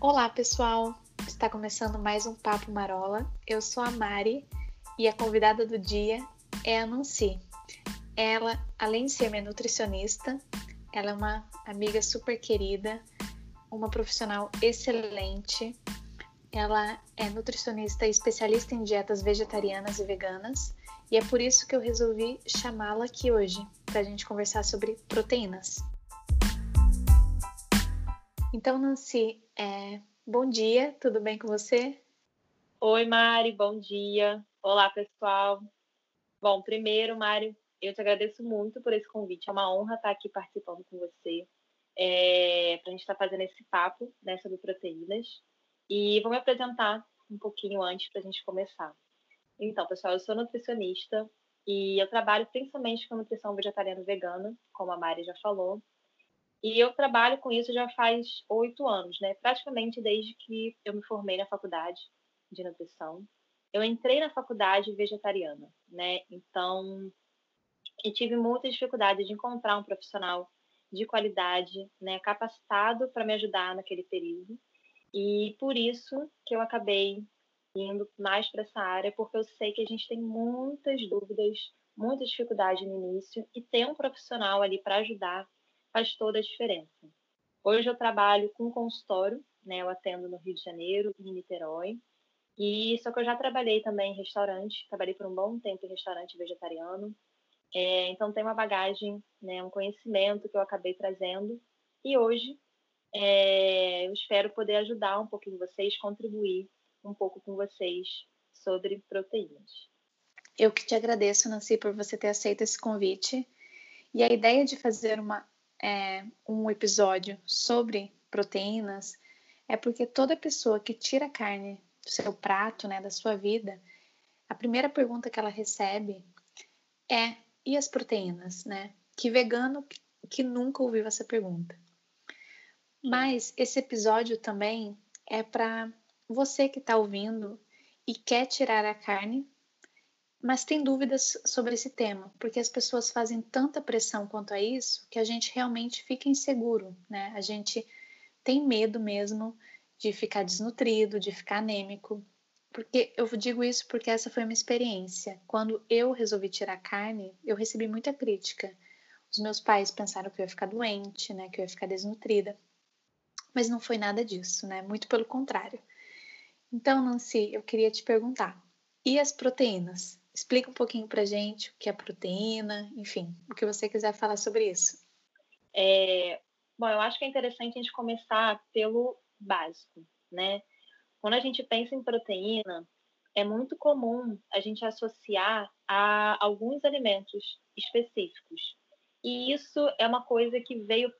Olá, pessoal! Está começando mais um Papo Marola. Eu sou a Mari e a convidada do dia é a Nancy. Ela, além de ser minha nutricionista, ela é uma amiga super querida, uma profissional excelente. Ela é nutricionista e especialista em dietas vegetarianas e veganas, e é por isso que eu resolvi chamá-la aqui hoje, para a gente conversar sobre proteínas. Então, Nancy, é, bom dia, tudo bem com você? Oi, Mari, bom dia. Olá, pessoal. Bom, primeiro, Mari, eu te agradeço muito por esse convite. É uma honra estar aqui participando com você, é, para a gente estar fazendo esse papo né, sobre proteínas. E vou me apresentar um pouquinho antes para a gente começar. Então, pessoal, eu sou nutricionista e eu trabalho principalmente com nutrição vegetariana e vegana, como a Mari já falou. E eu trabalho com isso já faz oito anos, né? Praticamente desde que eu me formei na faculdade de nutrição. Eu entrei na faculdade vegetariana, né? Então, eu tive muita dificuldade de encontrar um profissional de qualidade, né, capacitado para me ajudar naquele período. E por isso que eu acabei indo mais para essa área, porque eu sei que a gente tem muitas dúvidas, muita dificuldade no início, e ter um profissional ali para ajudar faz toda a diferença. Hoje eu trabalho com consultório, né? Eu atendo no Rio de Janeiro e em Niterói. E só que eu já trabalhei também em restaurante, trabalhei por um bom tempo em restaurante vegetariano. É, então tem uma bagagem, né, um conhecimento que eu acabei trazendo. E hoje é, eu espero poder ajudar um pouquinho vocês, contribuir um pouco com vocês sobre proteínas. Eu que te agradeço, Nancy, por você ter aceito esse convite. E a ideia de fazer uma é, um episódio sobre proteínas é porque toda pessoa que tira carne do seu prato, né, da sua vida, a primeira pergunta que ela recebe é: e as proteínas, né? Que vegano que nunca ouviu essa pergunta. Mas esse episódio também é para você que está ouvindo e quer tirar a carne mas tem dúvidas sobre esse tema, porque as pessoas fazem tanta pressão quanto a isso que a gente realmente fica inseguro, né? A gente tem medo mesmo de ficar desnutrido, de ficar anêmico. Porque eu digo isso porque essa foi uma experiência. Quando eu resolvi tirar carne, eu recebi muita crítica. Os meus pais pensaram que eu ia ficar doente, né, que eu ia ficar desnutrida. Mas não foi nada disso, né? Muito pelo contrário. Então, Nancy, eu queria te perguntar: e as proteínas? Explica um pouquinho para gente o que é proteína, enfim, o que você quiser falar sobre isso. É, bom, eu acho que é interessante a gente começar pelo básico, né? Quando a gente pensa em proteína, é muito comum a gente associar a alguns alimentos específicos. E isso é uma coisa que veio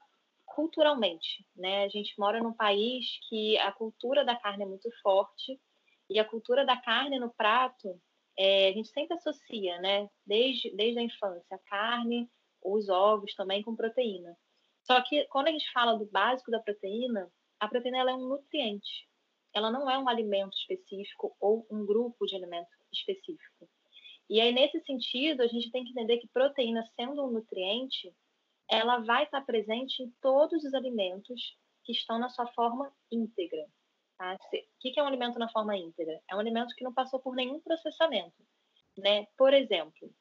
culturalmente, né? A gente mora num país que a cultura da carne é muito forte e a cultura da carne no prato é, a gente sempre associa, né, desde, desde a infância, a carne, os ovos também com proteína. Só que quando a gente fala do básico da proteína, a proteína ela é um nutriente. Ela não é um alimento específico ou um grupo de alimento específico. E aí, nesse sentido, a gente tem que entender que proteína, sendo um nutriente, ela vai estar presente em todos os alimentos que estão na sua forma íntegra. Tá? O que é um alimento na forma íntegra? É um alimento que não passou por nenhum processamento. Né? Por exemplo,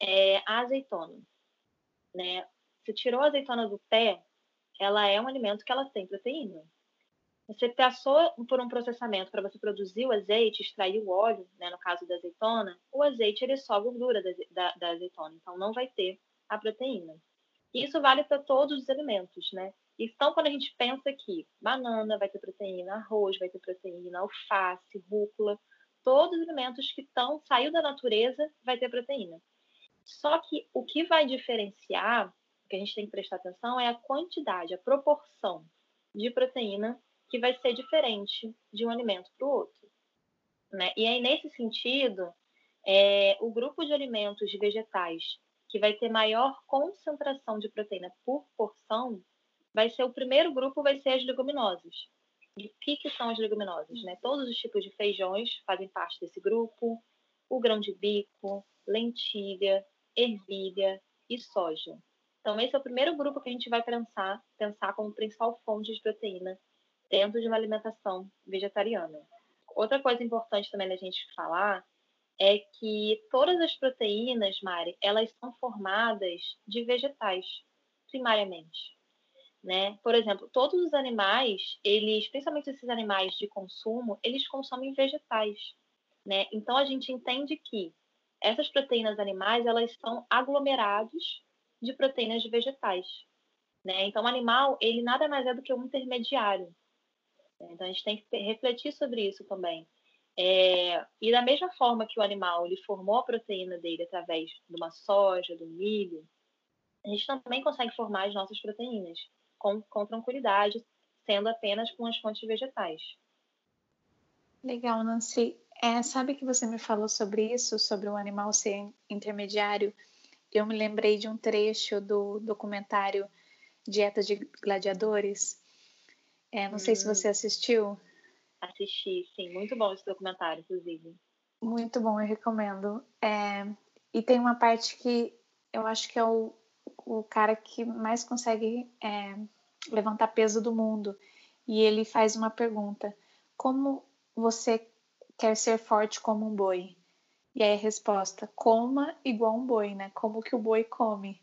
é, a azeitona. Né? Você tirou a azeitona do pé, ela é um alimento que ela tem proteína. Você passou por um processamento para você produzir o azeite, extrair o óleo, né, no caso da azeitona, o azeite ele é só gordura da, da, da azeitona, então não vai ter a proteína. Isso vale para todos os alimentos, né? Então, quando a gente pensa que banana vai ter proteína, arroz vai ter proteína, alface, rúcula, todos os alimentos que estão saiu da natureza vai ter proteína. Só que o que vai diferenciar, o que a gente tem que prestar atenção é a quantidade, a proporção de proteína que vai ser diferente de um alimento para o outro. Né? E aí, nesse sentido, é, o grupo de alimentos de vegetais que vai ter maior concentração de proteína por porção vai ser o primeiro grupo vai ser as leguminosas. E o que, que são as leguminosas? Né? Todos os tipos de feijões fazem parte desse grupo, o grão de bico, lentilha, ervilha e soja. Então, esse é o primeiro grupo que a gente vai pensar, pensar como principal fonte de proteína dentro de uma alimentação vegetariana. Outra coisa importante também da gente falar é que todas as proteínas, Mari, elas são formadas de vegetais, primariamente. Né? Por exemplo, todos os animais, eles, principalmente esses animais de consumo, eles consomem vegetais, né? Então a gente entende que essas proteínas animais, elas são aglomerados de proteínas de vegetais, né? Então o animal, ele nada mais é do que um intermediário. Né? Então a gente tem que refletir sobre isso também. É, e da mesma forma que o animal ele formou a proteína dele através de uma soja, do milho, a gente também consegue formar as nossas proteínas com, com tranquilidade, sendo apenas com as fontes vegetais. Legal, Nancy. É, sabe que você me falou sobre isso, sobre o animal ser intermediário? Eu me lembrei de um trecho do documentário Dieta de Gladiadores. É, não hum. sei se hum. você assistiu. Assisti, sim. Muito bom esse documentário, inclusive. Muito bom, eu recomendo. É, e tem uma parte que eu acho que é o, o cara que mais consegue é, levantar peso do mundo. E ele faz uma pergunta: Como você quer ser forte como um boi? E aí a resposta: Coma igual um boi, né? Como que o boi come.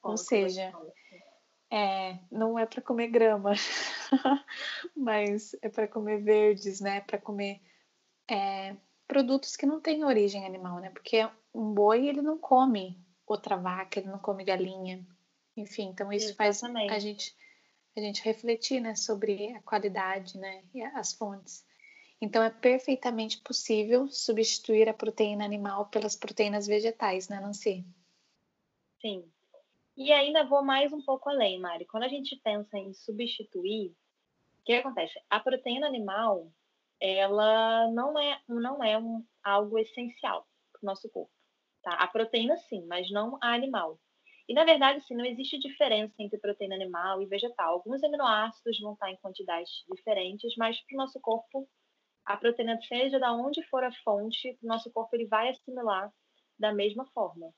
Como Ou seja, é, não é para comer grama, mas é para comer verdes, né? Para comer é, produtos que não têm origem animal, né? Porque um boi ele não come outra vaca, ele não come galinha, enfim. Então isso Exatamente. faz a gente a gente refletir, né, sobre a qualidade, né, e as fontes. Então é perfeitamente possível substituir a proteína animal pelas proteínas vegetais, né, Nancy? Sim, e ainda vou mais um pouco além, Mari. Quando a gente pensa em substituir, o que acontece? A proteína animal, ela não é, não é um, algo essencial para o nosso corpo. Tá? A proteína sim, mas não a animal. E na verdade, sim, não existe diferença entre proteína animal e vegetal. Alguns aminoácidos vão estar em quantidades diferentes, mas para o nosso corpo, a proteína, seja da onde for a fonte, o nosso corpo ele vai assimilar da mesma forma.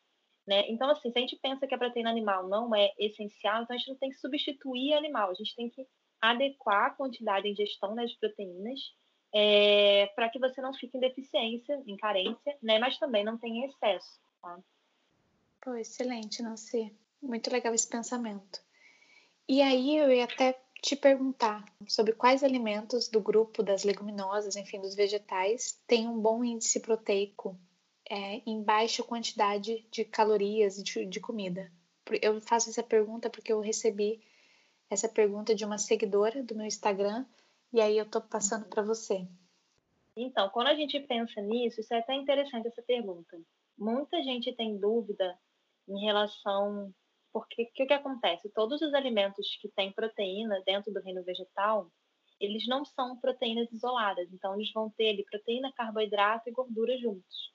Né? Então, assim, se a gente pensa que a proteína animal não é essencial, então a gente não tem que substituir animal, a gente tem que adequar a quantidade de ingestão das proteínas é, para que você não fique em deficiência, em carência, né? mas também não tenha excesso. Tá? Pô, excelente, Nancy. Muito legal esse pensamento. E aí eu ia até te perguntar sobre quais alimentos do grupo das leguminosas, enfim, dos vegetais, têm um bom índice proteico é, em baixa quantidade de calorias de, de comida? Eu faço essa pergunta porque eu recebi essa pergunta de uma seguidora do meu Instagram e aí eu tô passando para você. Então, quando a gente pensa nisso, isso é até interessante essa pergunta. Muita gente tem dúvida em relação porque o que, que acontece? Todos os alimentos que têm proteína dentro do reino vegetal, eles não são proteínas isoladas. Então, eles vão ter ali proteína, carboidrato e gordura juntos.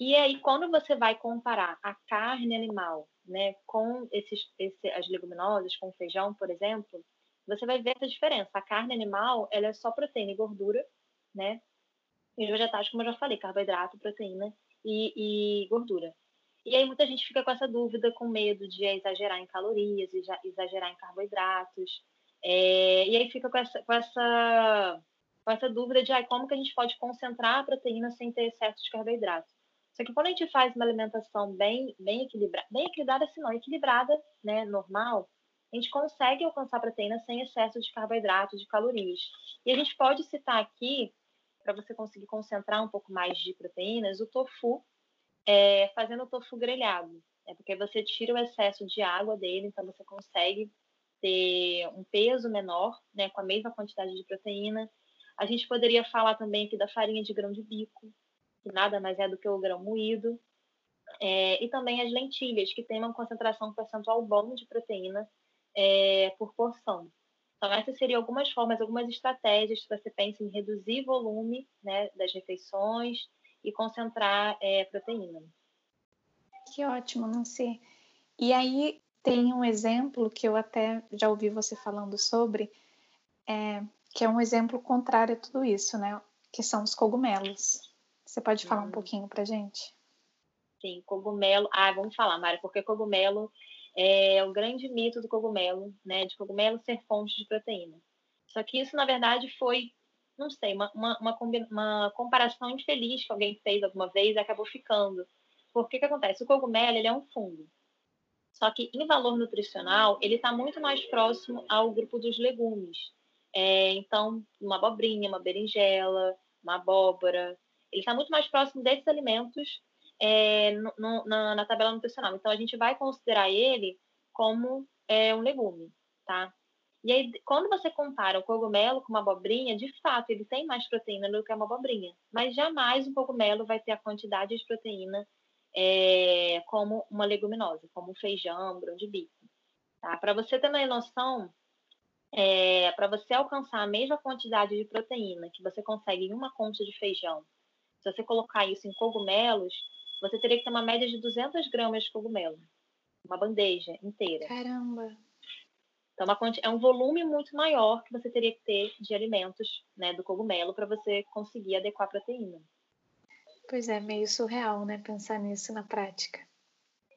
E aí, quando você vai comparar a carne animal né, com esses, esse, as leguminosas, com feijão, por exemplo, você vai ver essa diferença. A carne animal ela é só proteína e gordura, né? E os vegetais, como eu já falei, carboidrato, proteína e, e gordura. E aí muita gente fica com essa dúvida, com medo de exagerar em calorias, exagerar em carboidratos. É, e aí fica com essa, com essa, com essa dúvida de ah, como que a gente pode concentrar a proteína sem ter excesso de carboidrato. Só que quando a gente faz uma alimentação bem, bem equilibrada, bem equilibrada, se não equilibrada, né, normal, a gente consegue alcançar proteína sem excesso de carboidratos, de calorias. E a gente pode citar aqui, para você conseguir concentrar um pouco mais de proteínas, o tofu, é, fazendo o tofu grelhado. É porque você tira o excesso de água dele, então você consegue ter um peso menor, né, com a mesma quantidade de proteína. A gente poderia falar também aqui da farinha de grão de bico, que nada mais é do que o grão moído, é, e também as lentilhas, que têm uma concentração percentual bom de proteína é, por porção. Então, essas seriam algumas formas, algumas estratégias que você pensa em reduzir volume né, das refeições e concentrar é, proteína. Que ótimo, Nancy. E aí tem um exemplo que eu até já ouvi você falando sobre, é, que é um exemplo contrário a tudo isso, né? Que são os cogumelos. Você pode falar um pouquinho para gente? Sim, cogumelo. Ah, vamos falar, Mara, porque cogumelo é o grande mito do cogumelo, né? De cogumelo ser fonte de proteína. Só que isso, na verdade, foi, não sei, uma, uma, uma, uma comparação infeliz que alguém fez alguma vez e acabou ficando. Porque que acontece? O cogumelo ele é um fungo. Só que em valor nutricional, ele está muito mais próximo ao grupo dos legumes. É, então, uma abobrinha, uma berinjela, uma abóbora, ele está muito mais próximo desses alimentos é, no, no, na, tabela nutricional. Então, a gente vai considerar ele como é, um legume, tá? E aí, quando você compara o cogumelo com uma abobrinha, de fato, ele tem mais proteína do que uma abobrinha. Mas jamais o cogumelo vai ter a quantidade de proteína é, como uma leguminosa, como feijão, grão de bico. Tá? Para você ter uma noção, é, para você alcançar a mesma quantidade de proteína que você consegue em uma concha de feijão, se você colocar isso em cogumelos, você teria que ter uma média de 200 gramas de cogumelo. Uma bandeja inteira. Caramba! Então, é um volume muito maior que você teria que ter de alimentos né, do cogumelo para você conseguir adequar a proteína. Pois é, meio surreal, né? Pensar nisso na prática.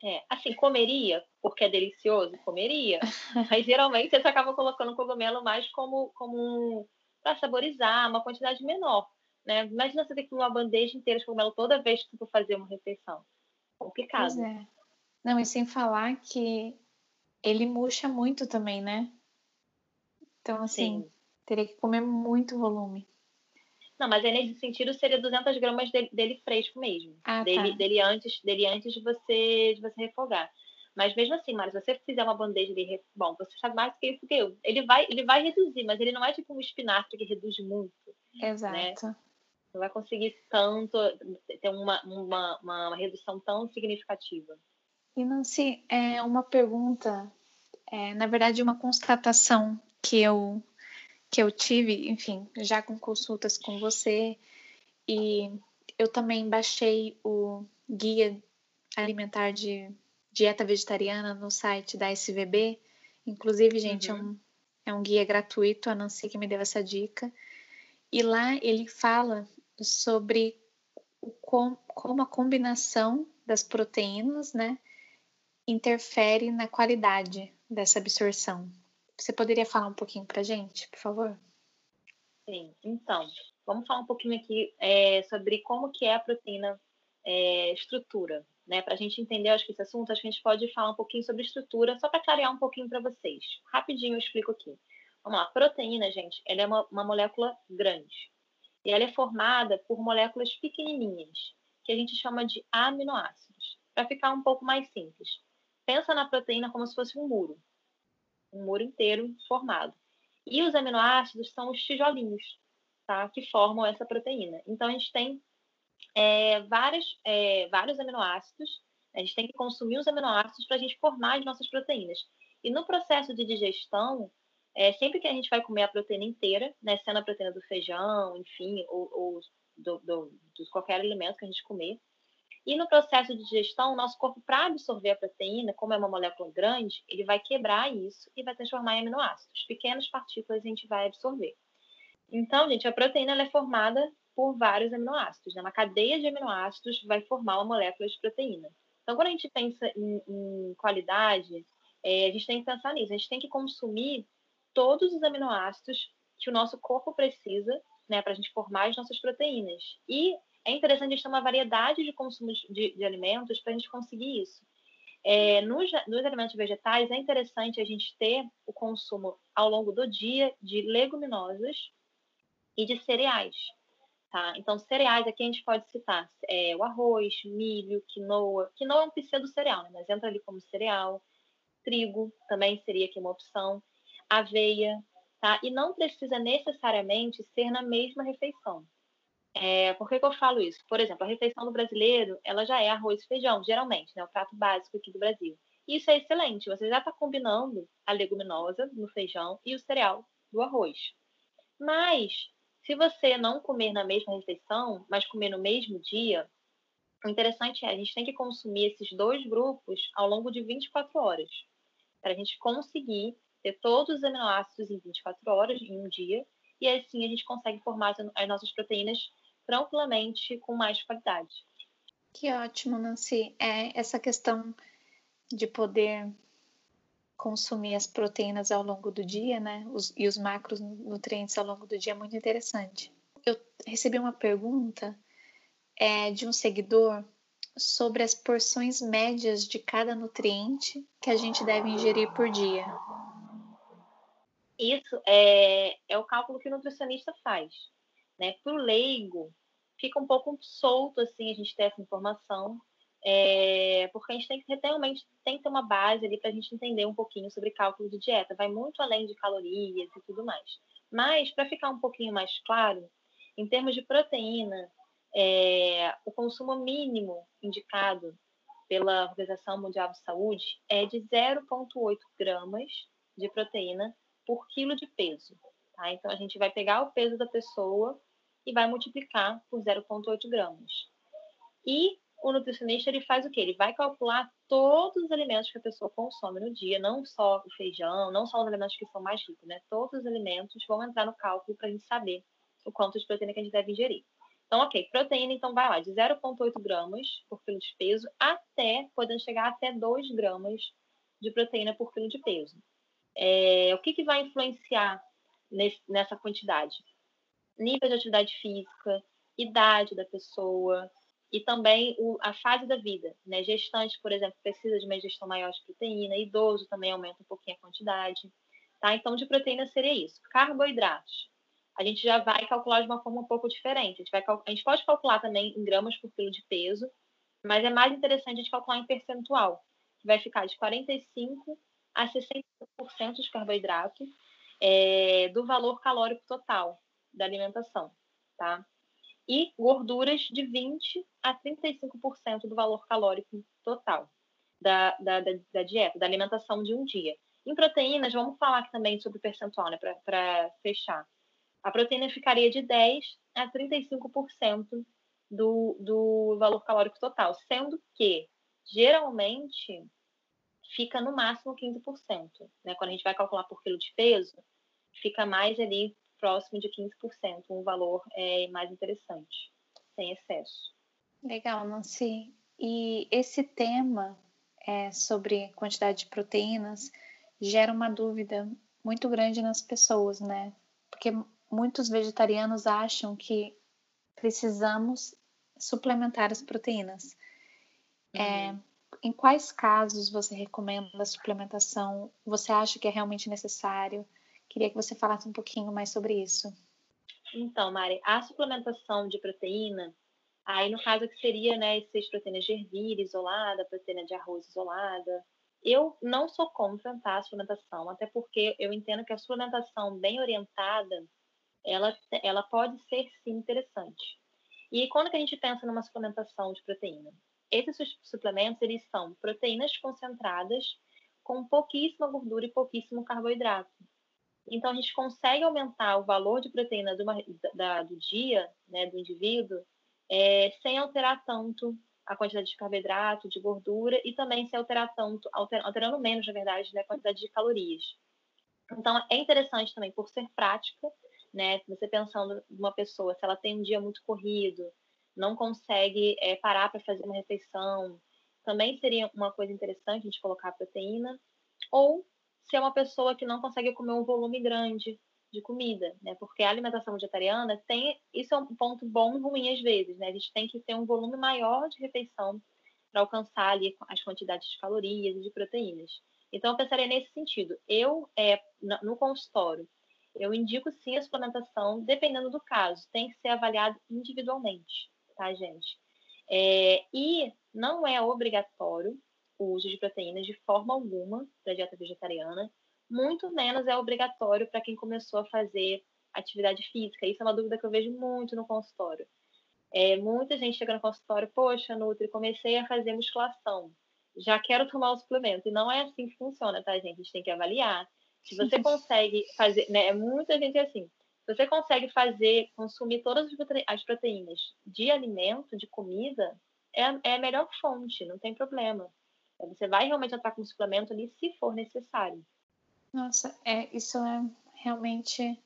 É, assim, comeria, porque é delicioso, comeria. Mas geralmente você acaba colocando o cogumelo mais como, como para saborizar, uma quantidade menor. Né? Imagina você ter que comer uma bandeja inteira de cogumelo toda vez que você for fazer uma refeição. Complicado. Pois é. Não, e sem falar que ele murcha muito também, né? Então, assim, Sim. teria que comer muito volume. Não, mas aí nesse sentido seria 200 gramas dele, dele fresco mesmo. Ah, dele, tá. dele, antes, dele antes de você, de você refogar. Mas mesmo assim, Mari, se você fizer uma bandeja de bom, você sabe mais que isso que eu. Ele vai, ele vai reduzir, mas ele não é tipo um espinafre que reduz muito. Né? Exato. Né? Não vai conseguir tanto ter uma, uma, uma redução tão significativa. E Nancy, é uma pergunta, é, na verdade, uma constatação que eu que eu tive, enfim, já com consultas com você, e eu também baixei o guia alimentar de dieta vegetariana no site da SVB. Inclusive, gente, uhum. é, um, é um guia gratuito, a Nancy que me deu essa dica. E lá ele fala sobre o, com, como a combinação das proteínas, né, interfere na qualidade dessa absorção. Você poderia falar um pouquinho para gente, por favor? Sim, então, vamos falar um pouquinho aqui é, sobre como que é a proteína é, estrutura, né? Para a gente entender, acho que esse assunto, acho que a gente pode falar um pouquinho sobre estrutura, só para clarear um pouquinho para vocês. Rapidinho eu explico aqui. Vamos lá, proteína, gente, ela é uma, uma molécula grande. E ela é formada por moléculas pequenininhas, que a gente chama de aminoácidos. Para ficar um pouco mais simples, pensa na proteína como se fosse um muro um muro inteiro formado. E os aminoácidos são os tijolinhos, tá? Que formam essa proteína. Então, a gente tem é, é, vários aminoácidos, a gente tem que consumir os aminoácidos para a gente formar as nossas proteínas. E no processo de digestão, é, sempre que a gente vai comer a proteína inteira, né, sendo a proteína do feijão, enfim, ou, ou do, do, de qualquer alimento que a gente comer, e no processo de digestão, o nosso corpo, para absorver a proteína, como é uma molécula grande, ele vai quebrar isso e vai transformar em aminoácidos. Pequenas partículas a gente vai absorver. Então, gente, a proteína é formada por vários aminoácidos. Né? Uma cadeia de aminoácidos vai formar uma molécula de proteína. Então, quando a gente pensa em, em qualidade, é, a gente tem que pensar nisso. A gente tem que consumir todos os aminoácidos que o nosso corpo precisa né, para a gente formar as nossas proteínas. E é interessante a gente ter uma variedade de consumo de, de alimentos para a gente conseguir isso. É, nos, nos, alimentos vegetais, é interessante a gente ter o consumo ao longo do dia de leguminosas e de cereais. Tá? Então, cereais aqui a gente pode citar é, o arroz, milho, quinoa. Quinoa é um pseudo-cereal, né? mas entra ali como cereal. Trigo também seria aqui uma opção. Aveia, tá? E não precisa necessariamente ser na mesma refeição. É, por que, que, eu falo isso? Por exemplo, a refeição do brasileiro, ela já é arroz e feijão, geralmente, né? O prato básico aqui do Brasil. Isso é excelente, você já está combinando a leguminosa no feijão e o cereal do arroz. Mas, se você não comer na mesma refeição, mas comer no mesmo dia, o interessante é a gente tem que consumir esses dois grupos ao longo de 24 horas, para a gente conseguir ter todos os aminoácidos em 24 horas, em um dia, e assim a gente consegue formar as nossas proteínas tranquilamente com mais qualidade. Que ótimo, Nancy. É essa questão de poder consumir as proteínas ao longo do dia, né? Os, e os macronutrientes ao longo do dia é muito interessante. Eu recebi uma pergunta é, de um seguidor sobre as porções médias de cada nutriente que a gente deve ingerir por dia. Isso é, é o cálculo que o nutricionista faz. Né? Para o leigo, fica um pouco solto assim a gente ter essa informação, é, porque a gente tem que realmente tem que ter uma base ali para a gente entender um pouquinho sobre cálculo de dieta. Vai muito além de calorias e tudo mais. Mas, para ficar um pouquinho mais claro, em termos de proteína, é, o consumo mínimo indicado pela Organização Mundial de Saúde é de 0,8 gramas de proteína por quilo de peso. Tá? Então, a gente vai pegar o peso da pessoa e vai multiplicar por 0,8 gramas. E o nutricionista ele faz o quê? Ele vai calcular todos os alimentos que a pessoa consome no dia, não só o feijão, não só os alimentos que são mais ricos, né? Todos os alimentos vão entrar no cálculo para a gente saber o quanto de proteína que a gente deve ingerir. Então, ok, proteína, então vai lá, de 0,8 gramas por quilo de peso até, podendo chegar até 2 gramas de proteína por quilo de peso. É, o que, que vai influenciar nesse, nessa quantidade? Nível de atividade física, idade da pessoa e também o, a fase da vida. Né? Gestante, por exemplo, precisa de uma ingestão maior de proteína, idoso também aumenta um pouquinho a quantidade. Tá? Então, de proteína seria isso. Carboidratos a gente já vai calcular de uma forma um pouco diferente. A gente, vai, a gente pode calcular também em gramas por quilo de peso, mas é mais interessante a gente calcular em percentual, que vai ficar de 45% a 60% de carboidrato é, do valor calórico total da alimentação, tá? E gorduras de 20% a 35% do valor calórico total da, da, da, da, dieta, da alimentação de um dia. Em proteínas, vamos falar também sobre percentual, né, para fechar a proteína ficaria de 10% a 35% do, do valor calórico total, sendo que geralmente fica no máximo 15%. Né? Quando a gente vai calcular por quilo de peso, fica mais ali próximo de 15%, um valor é, mais interessante, sem excesso. Legal, Nancy. E esse tema é, sobre quantidade de proteínas gera uma dúvida muito grande nas pessoas, né? Porque muitos vegetarianos acham que precisamos suplementar as proteínas. É, uhum. É, em quais casos você recomenda a suplementação? Você acha que é realmente necessário? Queria que você falasse um pouquinho mais sobre isso. Então, Mari, a suplementação de proteína, aí no caso que seria, né, essas proteínas de ervilha isolada, proteína de arroz isolada, eu não sou contra tá, a suplementação, até porque eu entendo que a suplementação bem orientada, ela, ela pode ser sim interessante. E quando que a gente pensa numa suplementação de proteína? Esses suplementos, eles são proteínas concentradas com pouquíssima gordura e pouquíssimo carboidrato. Então, a gente consegue aumentar o valor de proteína do, da, do dia, né, do indivíduo, é, sem alterar tanto a quantidade de carboidrato, de gordura e também sem alterar tanto, alter, alterando menos, na verdade, né, a quantidade de calorias. Então, é interessante também por ser prática né? Você pensando numa pessoa, se ela tem um dia muito corrido, não consegue é, parar para fazer uma refeição, também seria uma coisa interessante a gente colocar proteína. Ou se é uma pessoa que não consegue comer um volume grande de comida, né? Porque a alimentação vegetariana tem isso é um ponto bom e ruim às vezes, né? A gente tem que ter um volume maior de refeição para alcançar ali as quantidades de calorias e de proteínas. Então eu pensaria nesse sentido. Eu é no consultório eu indico sim a suplementação, dependendo do caso, tem que ser avaliado individualmente, tá, gente? É, e não é obrigatório o uso de proteínas de forma alguma para dieta vegetariana, muito menos é obrigatório para quem começou a fazer atividade física. Isso é uma dúvida que eu vejo muito no consultório. É, muita gente chega no consultório, poxa, Nutri, comecei a fazer musculação, já quero tomar o suplemento. E não é assim que funciona, tá, gente? A gente tem que avaliar se você consegue fazer, né, é muita gente assim, se você consegue fazer, consumir todas as proteínas de alimento, de comida, é, é a melhor fonte, não tem problema. Você vai realmente entrar com suplemento ali se for necessário. Nossa, é, isso é realmente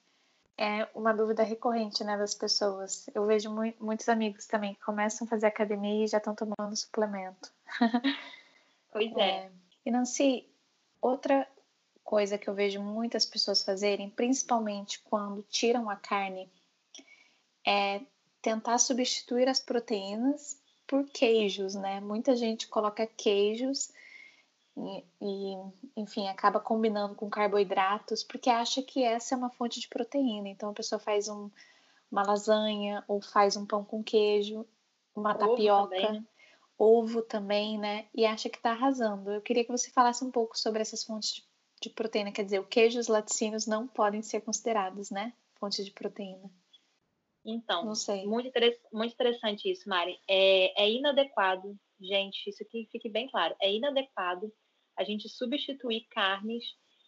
é uma dúvida recorrente né, das pessoas. Eu vejo mu muitos amigos também que começam a fazer academia e já estão tomando suplemento. Pois é. é. E Nancy, outra coisa que eu vejo muitas pessoas fazerem, principalmente quando tiram a carne, é tentar substituir as proteínas por queijos, né? Muita gente coloca queijos e, e, enfim, acaba combinando com carboidratos porque acha que essa é uma fonte de proteína. Então a pessoa faz um, uma lasanha ou faz um pão com queijo, uma ovo tapioca, também. ovo também, né? E acha que está arrasando. Eu queria que você falasse um pouco sobre essas fontes de, de proteína, quer dizer, o queijo e os laticínios não podem ser considerados, né? Fonte de proteína. Então, Muito, muito interessante isso, Mari. É, é inadequado, gente, isso aqui fique bem claro, é inadequado a gente substituir carnes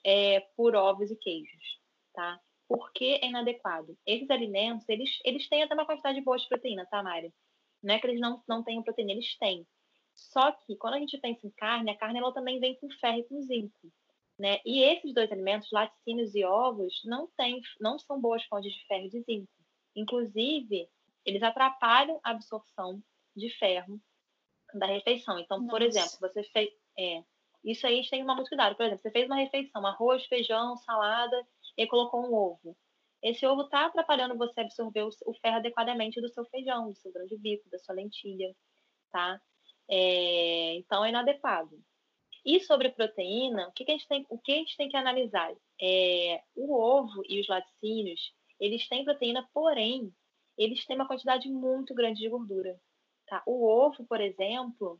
é, por ovos e queijos, tá? Por que é inadequado? Esses alimentos, eles, eles têm até uma quantidade boa de proteína, tá, Mari? Não é que eles não, não tenham proteína, eles têm. Só que quando a gente pensa em carne, a carne ela também vem com ferro e com zinco. Né? E esses dois alimentos, laticínios e ovos, não, tem, não são boas fontes de ferro e de zinco. Inclusive, eles atrapalham a absorção de ferro da refeição. Então, Nossa. por exemplo, você fez. É, isso aí a gente tem que tomar muito cuidado. Por exemplo, você fez uma refeição, arroz, feijão, salada, e colocou um ovo. Esse ovo está atrapalhando você absorver o, ferro adequadamente do seu feijão, do seu grão de bico, da sua lentilha, tá? É, então, é inadequado. E sobre proteína, o que, que, a, gente tem, o que a gente tem que analisar? É, o ovo e os laticínios, eles têm proteína, porém, eles têm uma quantidade muito grande de gordura. Tá? O ovo, por exemplo,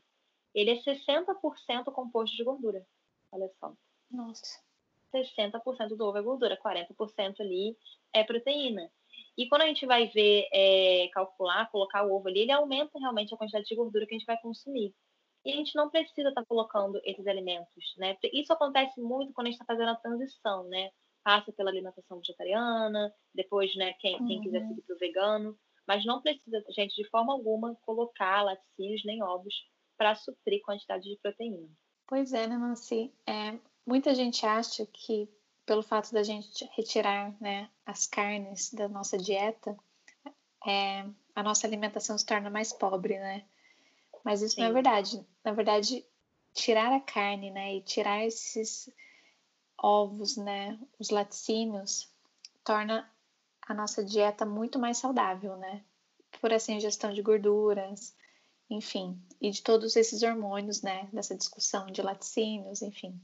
ele é 60% composto de gordura. Olha só. Nossa. 60% do ovo é gordura, 40% ali é proteína. E quando a gente vai ver, é, calcular, colocar o ovo ali, ele aumenta realmente a quantidade de gordura que a gente vai consumir. E a gente não precisa estar tá colocando esses alimentos, né? Isso acontece muito quando a gente está fazendo a transição, né? passa pela alimentação vegetariana, depois, né, quem, quem uhum. quiser seguir para o vegano, mas não precisa, gente, de forma alguma, colocar laticínios nem ovos para suprir quantidade de proteína. Pois é, né, Nancy? É, muita gente acha que pelo fato da gente retirar né, as carnes da nossa dieta, é, a nossa alimentação se torna mais pobre, né? Mas isso Sim. não é verdade. Na verdade, tirar a carne, né, e tirar esses ovos, né, os laticínios, torna a nossa dieta muito mais saudável, né? Por essa ingestão de gorduras, enfim, e de todos esses hormônios, né, dessa discussão de laticínios, enfim.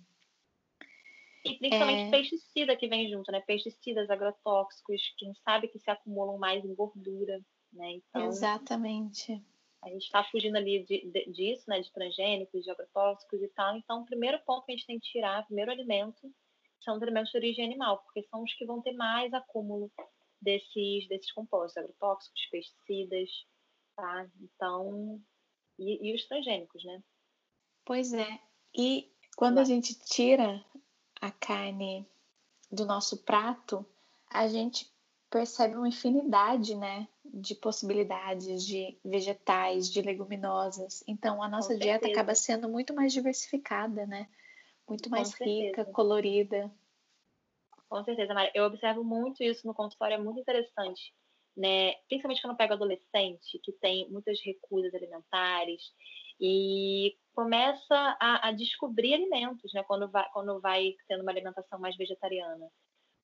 E principalmente é... pesticida que vem junto, né? Pesticidas, agrotóxicos, quem sabe que se acumulam mais em gordura, né? Então, Exatamente. A gente está fugindo ali de, de, disso, né? De transgênicos, de agrotóxicos e tal. Então, o primeiro ponto que a gente tem que tirar, primeiro alimento, são os alimentos de origem animal, porque são os que vão ter mais acúmulo desses, desses compostos, agrotóxicos, pesticidas, tá? Então, e, e os transgênicos, né? Pois é. E quando a gente tira a carne do nosso prato, a gente percebe uma infinidade, né, de possibilidades de vegetais, de leguminosas. Então, a nossa dieta acaba sendo muito mais diversificada, né? muito mais rica, colorida. Com certeza, Maria. Eu observo muito isso no consultório, é muito interessante. Né? Principalmente quando eu pego adolescente, que tem muitas recusas alimentares e começa a, a descobrir alimentos, né? Quando vai, quando vai tendo uma alimentação mais vegetariana.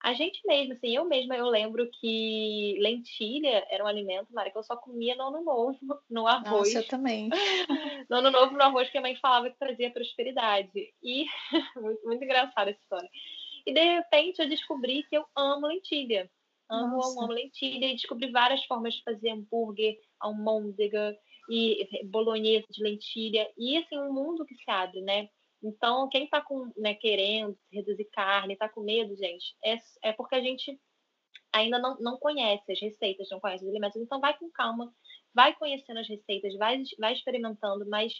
A gente mesmo, assim, eu mesma, eu lembro que lentilha era um alimento, Mara, que eu só comia no ano novo, no arroz. Nossa, eu também. no ano novo, no arroz que a mãe falava que trazia prosperidade. E, muito, muito engraçada essa história. E, de repente, eu descobri que eu amo lentilha. Amo, amo, amo lentilha. E descobri várias formas de fazer hambúrguer, almôndega e bolonhesa de lentilha. E, assim, um mundo que se abre, né? Então, quem está né, querendo reduzir carne, está com medo, gente, é, é porque a gente ainda não, não conhece as receitas, não conhece os alimentos. Então, vai com calma, vai conhecendo as receitas, vai, vai experimentando, mas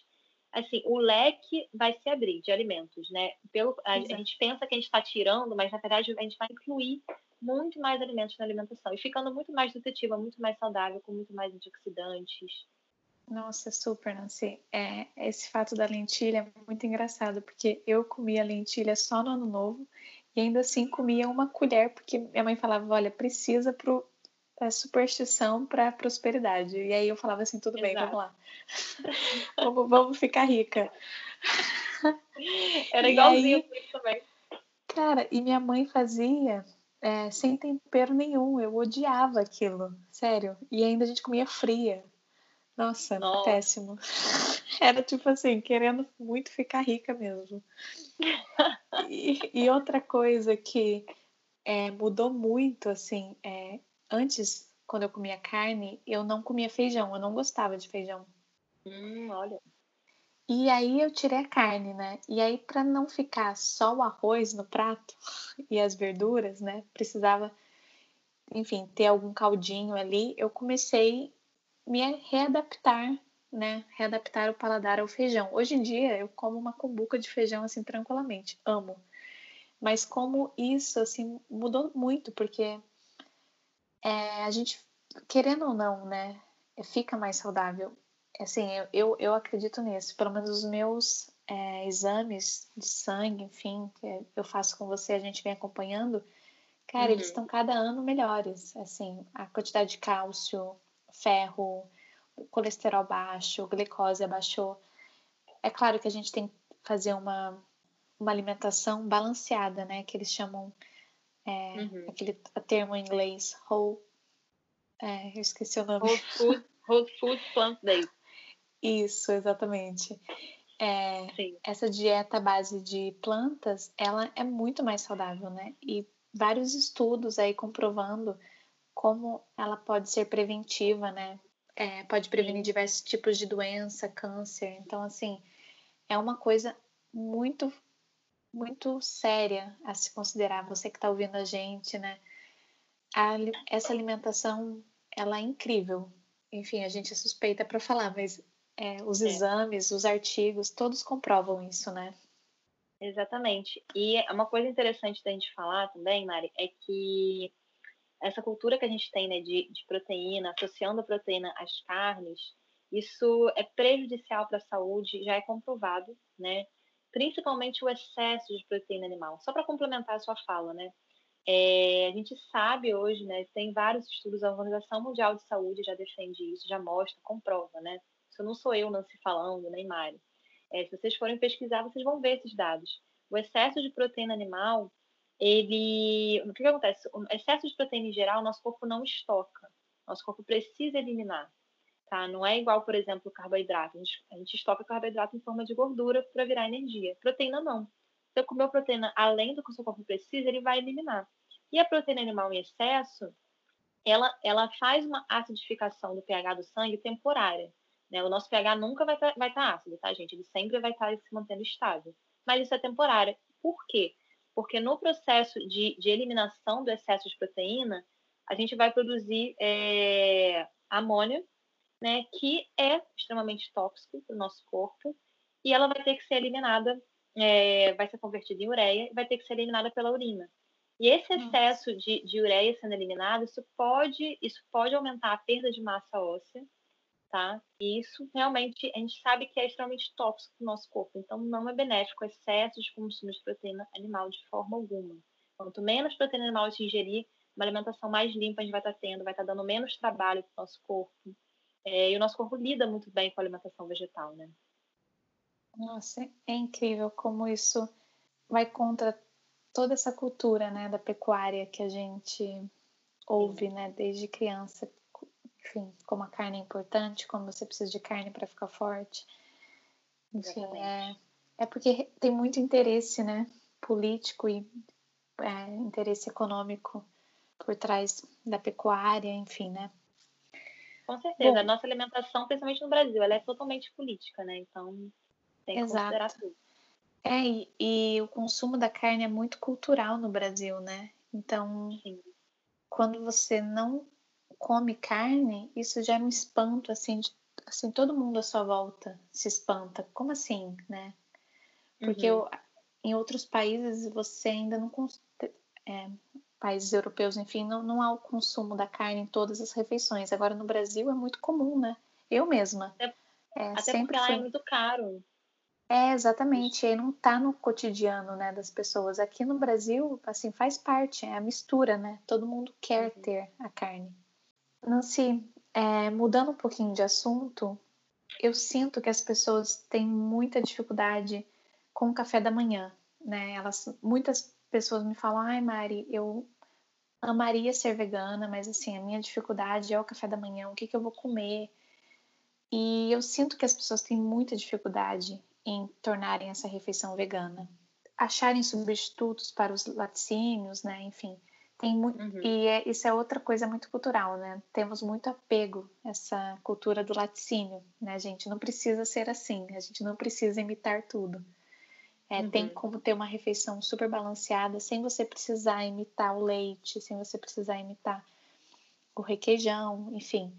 assim, o leque vai se abrir de alimentos, né? Pelo, a, a gente pensa que a gente está tirando, mas na verdade a gente vai incluir muito mais alimentos na alimentação e ficando muito mais nutritiva, muito mais saudável, com muito mais antioxidantes. Nossa, super, Nancy. É, esse fato da lentilha é muito engraçado, porque eu comia lentilha só no ano novo e ainda assim comia uma colher, porque minha mãe falava, olha, precisa pro a é, superstição para prosperidade. E aí eu falava assim, tudo Exato. bem, vamos lá. vamos, vamos ficar rica. Era igualzinho aí, também. Cara, e minha mãe fazia é, sem tempero nenhum. Eu odiava aquilo, sério. E ainda a gente comia fria. Nossa, Nossa. péssimo. Era tipo assim, querendo muito ficar rica mesmo. E, e outra coisa que é, mudou muito, assim, é, antes, quando eu comia carne, eu não comia feijão, eu não gostava de feijão. Hum, olha. E aí eu tirei a carne, né? E aí, para não ficar só o arroz no prato e as verduras, né? Precisava, enfim, ter algum caldinho ali. Eu comecei me readaptar, né? Readaptar o paladar ao feijão. Hoje em dia eu como uma cumbuca de feijão assim tranquilamente, amo. Mas como isso assim mudou muito, porque é, a gente, querendo ou não, né? Fica mais saudável assim, eu, eu, eu acredito nisso. Pelo menos os meus é, exames de sangue, enfim, que eu faço com você, a gente vem acompanhando, cara, uhum. eles estão cada ano melhores. Assim, a quantidade de cálcio, ferro, colesterol baixo, glicose abaixou. É claro que a gente tem que fazer uma, uma alimentação balanceada, né? Que eles chamam é, uhum. aquele termo em inglês whole. É, eu esqueci o nome. Whole food, whole food plant based. Isso, exatamente. É, essa dieta base de plantas, ela é muito mais saudável, né? E vários estudos aí comprovando como ela pode ser preventiva, né? É, pode prevenir diversos tipos de doença, câncer. Então, assim, é uma coisa muito, muito séria a se considerar. Você que está ouvindo a gente, né? A, essa alimentação, ela é incrível. Enfim, a gente é suspeita para falar, mas é, os é. exames, os artigos, todos comprovam isso, né? Exatamente. E uma coisa interessante da gente falar também, Mari, é que essa cultura que a gente tem né, de, de proteína, associando a proteína às carnes, isso é prejudicial para a saúde, já é comprovado, né? Principalmente o excesso de proteína animal. Só para complementar a sua fala, né? É, a gente sabe hoje, né? Tem vários estudos, a Organização Mundial de Saúde já defende isso, já mostra, comprova, né? Isso não sou eu, Nancy, falando, nem Mari. É, se vocês forem pesquisar, vocês vão ver esses dados. O excesso de proteína animal, ele. O que, que acontece? O excesso de proteína em geral, nosso corpo não estoca. Nosso corpo precisa eliminar. Tá? Não é igual, por exemplo, carboidrato. A gente, a gente estoca carboidrato em forma de gordura para virar energia. Proteína não. Você comer proteína além do que o seu corpo precisa, ele vai eliminar. E a proteína animal em excesso, ela, ela faz uma acidificação do pH do sangue temporária. Né? O nosso pH nunca vai estar tá, vai tá ácido, tá, gente? Ele sempre vai estar tá se mantendo estável. Mas isso é temporário. Por quê? Porque no processo de, de eliminação do excesso de proteína, a gente vai produzir é, amônia, né, que é extremamente tóxico para o nosso corpo, e ela vai ter que ser eliminada, é, vai ser convertida em ureia e vai ter que ser eliminada pela urina. E esse excesso de, de ureia sendo eliminado, isso pode, isso pode aumentar a perda de massa óssea, tá? E isso realmente a gente sabe que é extremamente tóxico para o nosso corpo, então não é benéfico o excesso de consumo de proteína animal de forma alguma. Quanto menos proteína animal a gente ingerir, uma alimentação mais limpa a gente vai estar tá tendo, vai estar tá dando menos trabalho para o nosso corpo. É, e o nosso corpo lida muito bem com a alimentação vegetal, né? Nossa, é incrível como isso vai contra toda essa cultura, né, da pecuária que a gente ouve, né, desde criança, enfim, como a carne é importante, como você precisa de carne para ficar forte. Enfim, é, é porque tem muito interesse, né, político e é, interesse econômico por trás da pecuária, enfim, né. Com certeza, Bom, a nossa alimentação, principalmente no Brasil, ela é totalmente política, né, então tem que exato. considerar tudo. É, e, e, o consumo da carne é muito cultural no Brasil, né? Então, Sim. quando você não come carne, isso já é um espanto, assim, de, assim, todo mundo à sua volta se espanta. Como assim, né? Porque uhum. eu, em outros países você ainda não... É, países europeus, enfim, não, não há o consumo da carne em todas as refeições. Agora, no Brasil é muito comum, né? Eu mesma. Até, é, até sempre porque ela é muito caro. É, exatamente. E não tá no cotidiano, né, das pessoas. Aqui no Brasil, assim, faz parte, é a mistura, né? Todo mundo quer uhum. ter a carne. Nancy, é, mudando um pouquinho de assunto, eu sinto que as pessoas têm muita dificuldade com o café da manhã, né? Elas, muitas pessoas me falam, ai Mari, eu amaria ser vegana, mas assim, a minha dificuldade é o café da manhã, o que, que eu vou comer? E eu sinto que as pessoas têm muita dificuldade em tornarem essa refeição vegana. Acharem substitutos para os laticínios, né? Enfim, tem muito, uhum. e é, isso é outra coisa muito cultural, né? Temos muito apego essa cultura do laticínio, né, gente? Não precisa ser assim, a gente não precisa imitar tudo. É, uhum. Tem como ter uma refeição super balanceada sem você precisar imitar o leite, sem você precisar imitar o requeijão, enfim.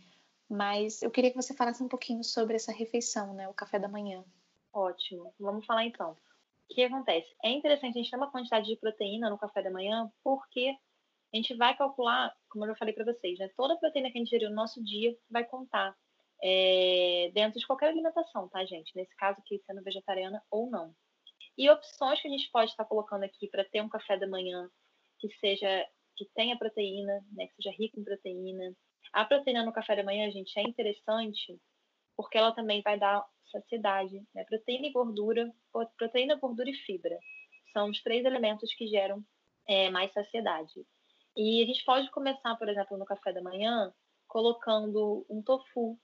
Mas eu queria que você falasse um pouquinho sobre essa refeição, né? O café da manhã. Ótimo. Vamos falar então. O que acontece? É interessante a gente ter uma quantidade de proteína no café da manhã, porque a gente vai calcular, como eu já falei para vocês, né? Toda a proteína que a gente ingeriu no nosso dia vai contar é, dentro de qualquer alimentação, tá, gente? Nesse caso aqui, sendo vegetariana ou não. E opções que a gente pode estar colocando aqui para ter um café da manhã que seja que tenha proteína, né, que seja rico em proteína. A proteína no café da manhã, gente, é interessante porque ela também vai dar saciedade, né? Proteína e gordura, proteína, gordura e fibra são os três elementos que geram é, mais saciedade. E a gente pode começar, por exemplo, no café da manhã, colocando um tofu,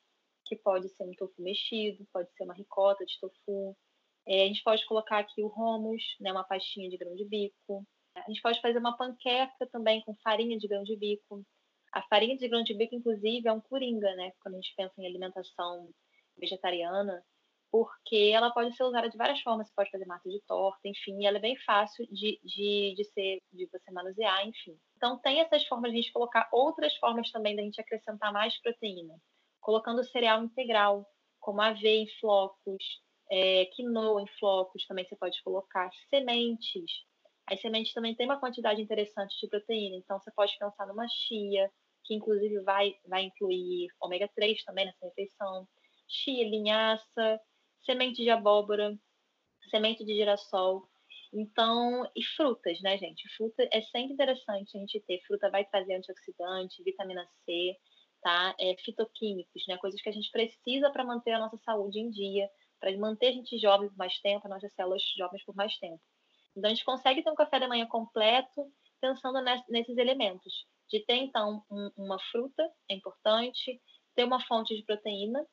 que pode ser um tofu mexido, pode ser uma ricota de tofu, é, a gente pode colocar aqui o hummus, né, uma pastinha de grão de bico. A gente pode fazer uma panqueca também com farinha de grão de bico. A farinha de grão de bico, inclusive, é um coringa, né? Quando a gente pensa em alimentação vegetariana, porque ela pode ser usada de várias formas. Você pode fazer massa de torta, enfim, ela é bem fácil de, de, de, ser, de você manusear, enfim. Então, tem essas formas de a gente colocar outras formas também da gente acrescentar mais proteína. Colocando cereal integral, como aveia em flocos, é, quinoa em flocos também você pode colocar, sementes. As sementes também têm uma quantidade interessante de proteína, então você pode pensar numa chia, que inclusive vai, vai incluir ômega 3 também nessa refeição, chia, linhaça, semente de abóbora, semente de girassol. Então, e frutas, né, gente? Fruta é sempre interessante a gente ter. Fruta vai trazer antioxidante, vitamina C, tá? É, fitoquímicos, né? Coisas que a gente precisa para manter a nossa saúde em dia, para manter a gente jovem por mais tempo, nossas células jovens por mais tempo. Então, a gente consegue ter um café da manhã completo pensando nesses elementos. De ter, então, um, uma fruta, é importante, ter uma fonte de proteína,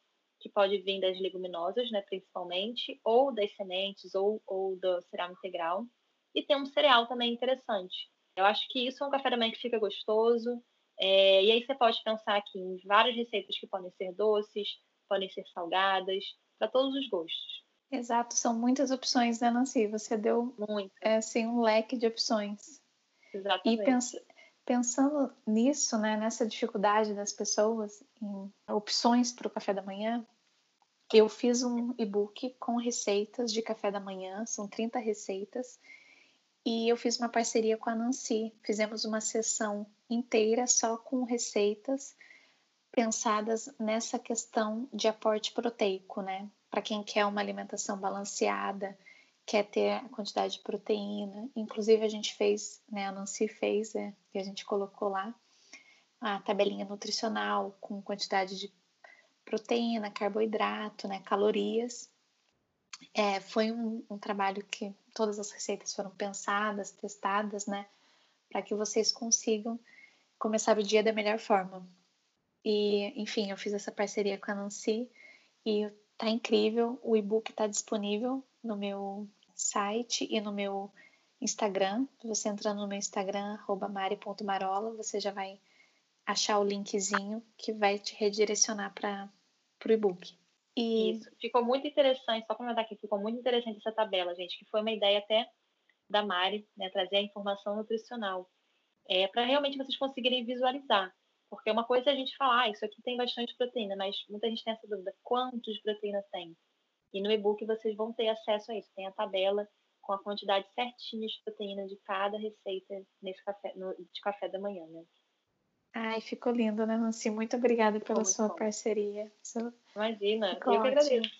que pode vir das leguminosas, né, principalmente, ou das sementes, ou, ou do cereal integral, e ter um cereal também interessante. Eu acho que isso é um café da manhã que fica gostoso, é, e aí você pode pensar aqui em várias receitas que podem ser doces, podem ser salgadas, para todos os gostos. Exato, são muitas opções, né, Nancy? Você deu Muito. É, assim, um leque de opções. Exatamente. E pens pensando nisso, né, nessa dificuldade das pessoas em opções para o café da manhã, eu fiz um e-book com receitas de café da manhã, são 30 receitas, e eu fiz uma parceria com a Nancy. Fizemos uma sessão inteira só com receitas pensadas nessa questão de aporte proteico, né? Para quem quer uma alimentação balanceada, quer ter a quantidade de proteína. Inclusive, a gente fez, né? A Nancy fez, é, e a gente colocou lá a tabelinha nutricional com quantidade de proteína, carboidrato, né? Calorias. É, foi um, um trabalho que todas as receitas foram pensadas, testadas, né? Para que vocês consigam começar o dia da melhor forma. E, enfim, eu fiz essa parceria com a Nancy e tá incrível. O e-book está disponível no meu site e no meu Instagram. Você entrando no meu Instagram, mari.marola, você já vai achar o linkzinho que vai te redirecionar para o e-book. E... Isso, ficou muito interessante, só mandar aqui, ficou muito interessante essa tabela, gente, que foi uma ideia até da Mari, né, trazer a informação nutricional, é, para realmente vocês conseguirem visualizar. Porque uma coisa é a gente falar, ah, isso aqui tem bastante proteína, mas muita gente tem essa dúvida, quanto de proteína tem? E no e-book vocês vão ter acesso a isso, tem a tabela com a quantidade certinha de proteína de cada receita nesse café, no, de café da manhã, né? Ai, ficou lindo, né, Nancy? Muito obrigada pela muito sua bom. parceria. Imagina, ficou eu ótimo. que agradeço.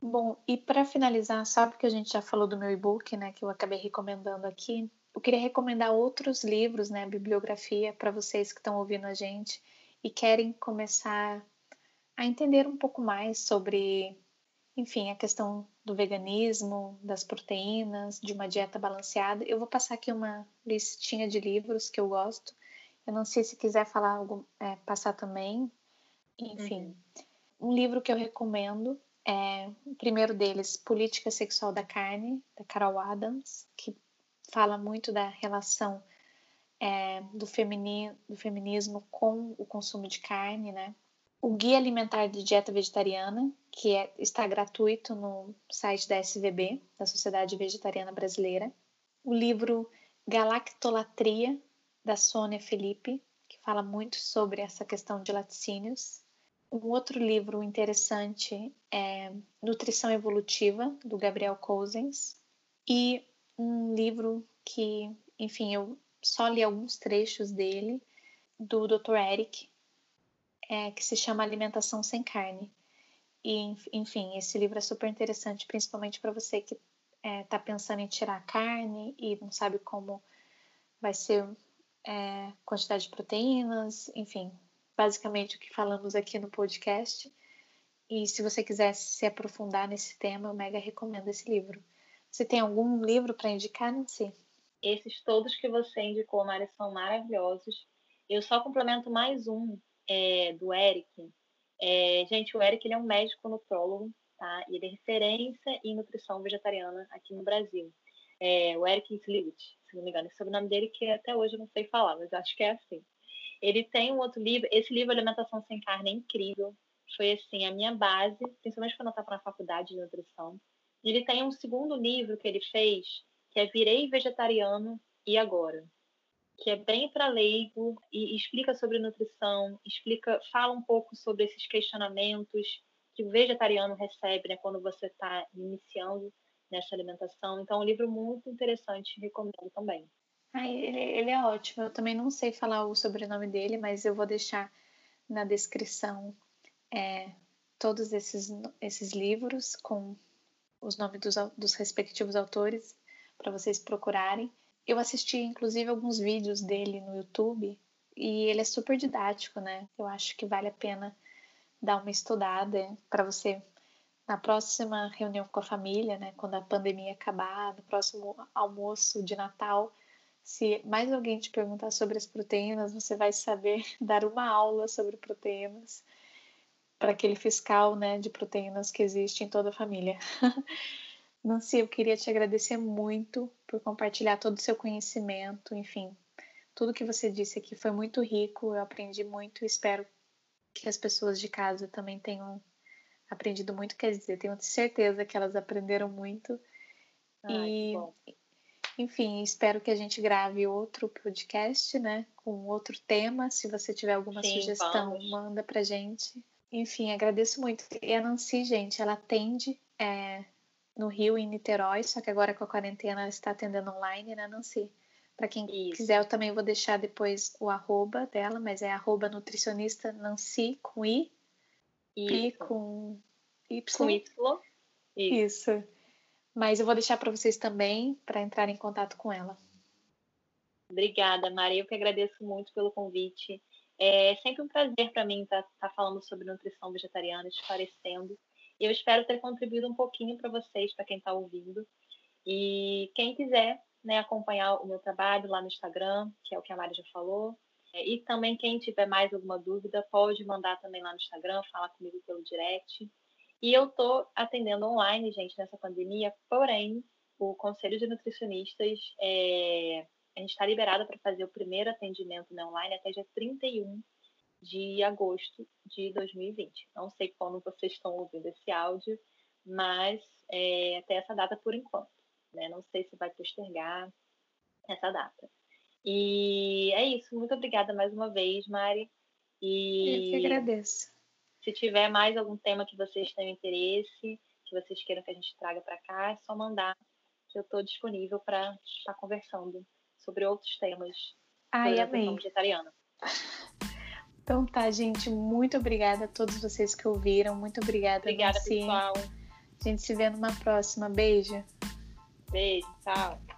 Bom, e para finalizar, só porque a gente já falou do meu e-book, né, que eu acabei recomendando aqui, eu queria recomendar outros livros, né, bibliografia, para vocês que estão ouvindo a gente e querem começar a entender um pouco mais sobre enfim, a questão do veganismo, das proteínas, de uma dieta balanceada. Eu vou passar aqui uma listinha de livros que eu gosto. Eu não sei se quiser falar algo, é, passar também. Enfim, uhum. um livro que eu recomendo é o primeiro deles, Política Sexual da Carne, da Carol Adams, que fala muito da relação é, do, femini, do feminismo com o consumo de carne, né? o Guia Alimentar de Dieta Vegetariana, que é, está gratuito no site da SVB, da Sociedade Vegetariana Brasileira. O livro Galactolatria, da Sônia Felipe, que fala muito sobre essa questão de laticínios. Um outro livro interessante é Nutrição Evolutiva, do Gabriel Cousens. E um livro que, enfim, eu só li alguns trechos dele, do Dr. Eric, é, que se chama Alimentação Sem Carne. E, enfim, esse livro é super interessante, principalmente para você que está é, tá pensando em tirar carne e não sabe como vai ser é, quantidade de proteínas, enfim, basicamente o que falamos aqui no podcast. E se você quiser se aprofundar nesse tema, eu mega recomendo esse livro. Você tem algum livro para indicar, Nancy? Esses todos que você indicou, Mari, são maravilhosos. Eu só complemento mais um é, do Eric. É, gente, o Eric ele é um médico nutrólogo, tá? E ele é referência em nutrição vegetariana aqui no Brasil. É, o Eric Slivit, se não me engano, é o sobrenome dele que até hoje eu não sei falar, mas acho que é assim. Ele tem um outro livro, esse livro Alimentação Sem Carne é incrível. Foi assim a minha base, principalmente quando eu estava na faculdade de nutrição. Ele tem um segundo livro que ele fez, que é Virei Vegetariano e Agora que é bem para leigo e explica sobre nutrição, explica, fala um pouco sobre esses questionamentos que o vegetariano recebe, né, quando você está iniciando nessa alimentação. Então, é um livro muito interessante, recomendo também. Ele, ele é ótimo. Eu também não sei falar o sobrenome dele, mas eu vou deixar na descrição é, todos esses, esses livros com os nomes dos, dos respectivos autores para vocês procurarem. Eu assisti, inclusive, alguns vídeos dele no YouTube e ele é super didático, né? Eu acho que vale a pena dar uma estudada para você na próxima reunião com a família, né? Quando a pandemia acabar, no próximo almoço de Natal, se mais alguém te perguntar sobre as proteínas, você vai saber dar uma aula sobre proteínas para aquele fiscal, né, de proteínas que existe em toda a família. Nancy, eu queria te agradecer muito por compartilhar todo o seu conhecimento, enfim, tudo que você disse aqui foi muito rico, eu aprendi muito, espero que as pessoas de casa também tenham aprendido muito, quer dizer, tenho certeza que elas aprenderam muito. Ai, e, enfim, espero que a gente grave outro podcast, né, com outro tema. Se você tiver alguma Sim, sugestão, vamos. manda pra gente. Enfim, agradeço muito. E a Nancy, gente, ela atende é, no Rio, em Niterói, só que agora com a quarentena ela está atendendo online, né, Nancy? Para quem Isso. quiser, eu também vou deixar depois o arroba dela, mas é arroba nutricionista Nancy com I e com Y. Com Y. Isso. Isso. Mas eu vou deixar para vocês também, para entrar em contato com ela. Obrigada, Maria. Eu que agradeço muito pelo convite. É sempre um prazer para mim estar tá, tá falando sobre nutrição vegetariana, esclarecendo. Eu espero ter contribuído um pouquinho para vocês, para quem está ouvindo. E quem quiser né, acompanhar o meu trabalho lá no Instagram, que é o que a Mari já falou. É, e também quem tiver mais alguma dúvida, pode mandar também lá no Instagram, falar comigo pelo direct. E eu estou atendendo online, gente, nessa pandemia, porém, o Conselho de Nutricionistas, é, a gente está liberada para fazer o primeiro atendimento né, online até dia 31 de agosto de 2020. Não sei quando vocês estão ouvindo esse áudio, mas é, até essa data por enquanto. Né? Não sei se vai postergar essa data. E é isso. Muito obrigada mais uma vez, Mari. E Eu que agradeço. Se tiver mais algum tema que vocês tenham interesse, que vocês queiram que a gente traga para cá, é só mandar, que eu estou disponível para estar tá conversando sobre outros temas. Ai, amei. vegetariana. Então tá, gente, muito obrigada a todos vocês que ouviram. Muito obrigada, Obrigada, Nancy. pessoal. A gente se vê numa próxima. Beijo. Beijo, tchau.